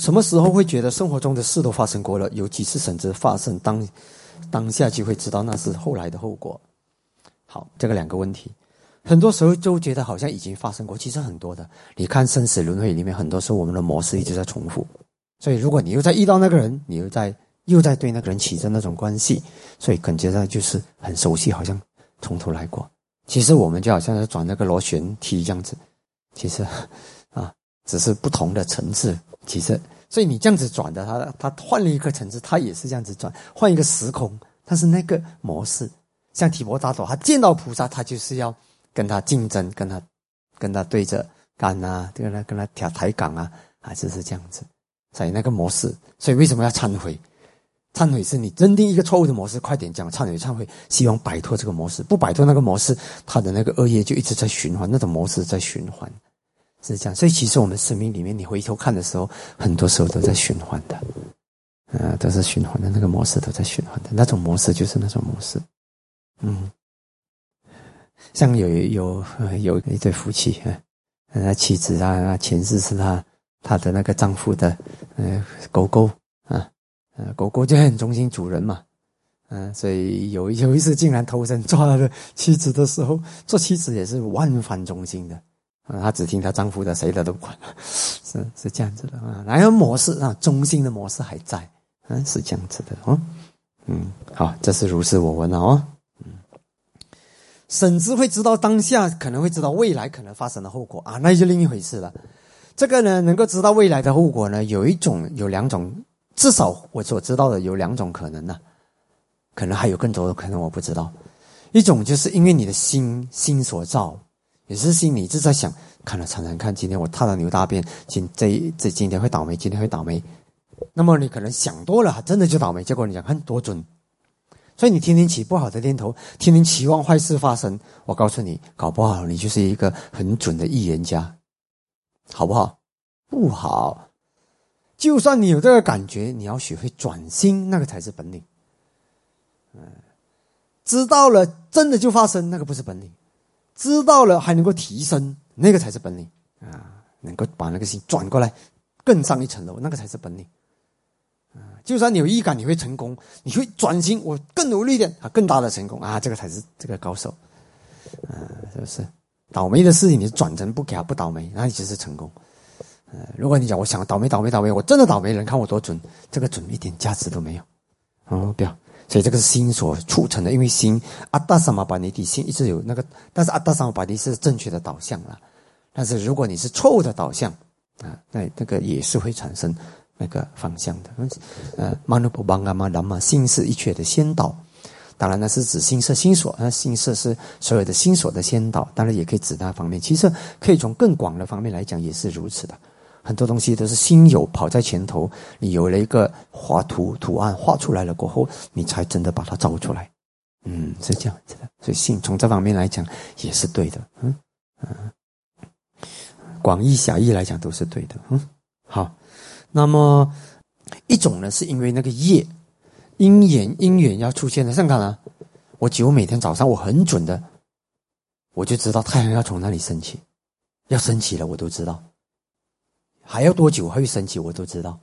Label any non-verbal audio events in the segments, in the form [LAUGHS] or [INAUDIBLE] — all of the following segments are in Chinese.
什么时候会觉得生活中的事都发生过了？有几次甚至发生当当下就会知道那是后来的后果。好，这个两个问题，很多时候都觉得好像已经发生过，其实很多的。你看生死轮回里面，很多时候我们的模式一直在重复。所以，如果你又在遇到那个人，你又在又在对那个人起着那种关系，所以感觉到就是很熟悉，好像从头来过。其实我们就好像在转那个螺旋梯这样子，其实啊，只是不同的层次。其实，所以你这样子转的，他他换了一个层次，他也是这样子转，换一个时空，但是那个模式，像提婆达多，他见到菩萨，他就是要跟他竞争，跟他跟他对着干啊，跟他跟他调抬杠啊，还是是这样子。所以那个模式，所以为什么要忏悔？忏悔是你认定一个错误的模式，快点讲忏悔，忏悔，希望摆脱这个模式。不摆脱那个模式，他的那个恶业就一直在循环，那种模式在循环，是这样。所以其实我们生命里面，你回头看的时候，很多时候都在循环的，啊，都是循环的那个模式都在循环的那种模式就是那种模式。嗯，像有有有一对夫妻，他妻子啊，前世是他。他的那个丈夫的，呃，狗狗啊，呃，狗狗就很忠心主人嘛，嗯，所以有有一次竟然偷身做他的妻子的时候，做妻子也是万番忠心的，她只听她丈夫的，谁的都不管，[LAUGHS] 是是这样子的啊，哪个模式啊，中心的模式还在，嗯，是这样子的哦，嗯，好，这是如是我闻了哦，嗯，甚至会知道当下可能会知道未来可能发生的后果啊，那就另一回事了。这个呢，能够知道未来的后果呢，有一种，有两种，至少我所知道的有两种可能呢，可能还有更多的可能，我不知道。一种就是因为你的心心所造，也是心里一直在想，看了常常看，今天我踏了牛大便，今这这今天会倒霉，今天会倒霉。那么你可能想多了，真的就倒霉。结果你讲看多准，所以你天天起不好的念头，天天期望坏事发生。我告诉你，搞不好你就是一个很准的预言家。好不好？不好。就算你有这个感觉，你要学会转心，那个才是本领。嗯，知道了，真的就发生，那个不是本领；知道了还能够提升，那个才是本领啊！能够把那个心转过来，更上一层楼，那个才是本领。啊，就算你有预感你会成功，你会转型，我更努力一点啊，更大的成功啊，这个才是这个高手。啊，是不是？倒霉的事情，你转成不给他不倒霉，那你就是成功。呃，如果你讲我想倒霉倒霉倒霉，我真的倒霉，人看我多准，这个准一点价值都没有。哦，不要，所以这个是心所促成的，因为心阿达萨玛巴尼的心一直有那个，但是阿达萨玛巴尼是正确的导向了，但是如果你是错误的导向啊，那那个也是会产生那个方向的。呃，马努布邦阿玛达玛心是一切的先导。当然，那是指心色心所，那心色是所有的心所的先导。当然，也可以指那方面。其实，可以从更广的方面来讲，也是如此的。很多东西都是心有跑在前头，你有了一个画图图案画出来了过后，你才真的把它造出来。嗯，是这样子的。所以，心从这方面来讲也是对的。嗯嗯，广义狭义来讲都是对的。嗯，好。那么一种呢，是因为那个业。因缘因缘要出现的，像看呢，我几乎每天早上我很准的，我就知道太阳要从哪里升起，要升起了我都知道，还要多久会升起我都知道，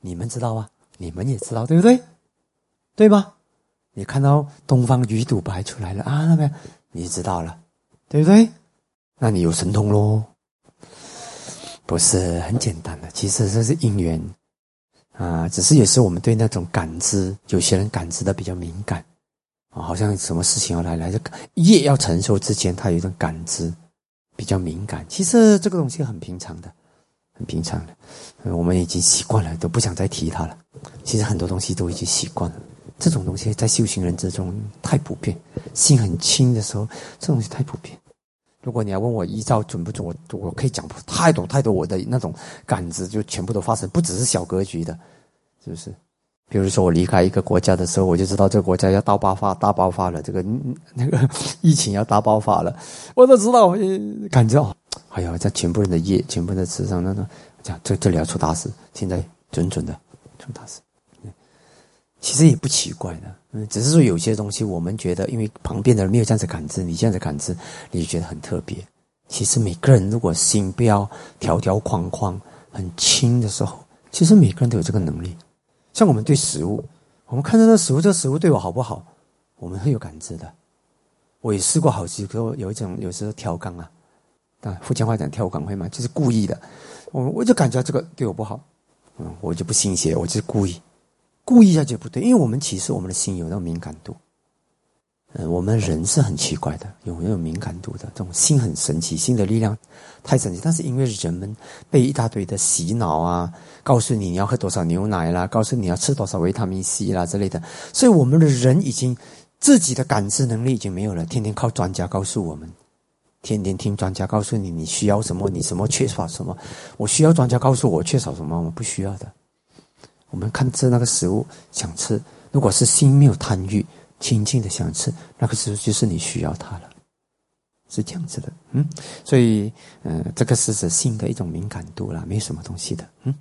你们知道吗？你们也知道对不对？对吧？你看到东方鱼肚白出来了啊，那边你知道了，对不对？那你有神通喽？不是很简单的，其实这是因缘。啊，只是也是我们对那种感知，有些人感知的比较敏感，啊，好像什么事情要来，来这业要承受之前，他有一种感知比较敏感。其实这个东西很平常的，平常的，我们已经习惯了，都不想再提它了。其实很多东西都已经习惯了，这种东西在修行人之中太普遍，心很轻的时候，这东西太普遍。如果你要问我依照准不准，我我可以讲太多太多我的那种感知，就全部都发生，不只是小格局的，是不是？比如说我离开一个国家的时候，我就知道这个国家要大爆发，大爆发了，这个那个 [LAUGHS] 疫情要大爆发了，我都知道，感觉哦，哎呀，这全部人的业，全部人的智商，那那讲这这里要出大事，现在准准的出大事。其实也不奇怪的，嗯，只是说有些东西我们觉得，因为旁边的人没有这样子感知，你这样子感知，你就觉得很特别。其实每个人如果心不要条条框框很轻的时候，其实每个人都有这个能力。像我们对食物，我们看到这食物，这食物对我好不好，我们会有感知的。我也试过好几个，有一种有时候跳杠啊，啊福建话讲跳杠会嘛，就是故意的。我我就感觉这个对我不好，嗯，我就不信邪，我就是故意，故意一下就不对，因为我们其实我们的心有那种敏感度。嗯，我们人是很奇怪的，有没有敏感度的？这种心很神奇，心的力量太神奇。但是因为人们被一大堆的洗脑啊，告诉你你要喝多少牛奶啦，告诉你要吃多少维他命 C 啦之类的，所以我们的人已经自己的感知能力已经没有了，天天靠专家告诉我们，天天听专家告诉你你需要什么，你什么缺少什么。我需要专家告诉我缺少什么，我不需要的。我们看吃那个食物想吃，如果是心没有贪欲。轻轻的想吃，那个时候就是你需要它了，是这样子的，嗯，所以，嗯，这个是指性的一种敏感度啦，没什么东西的，嗯。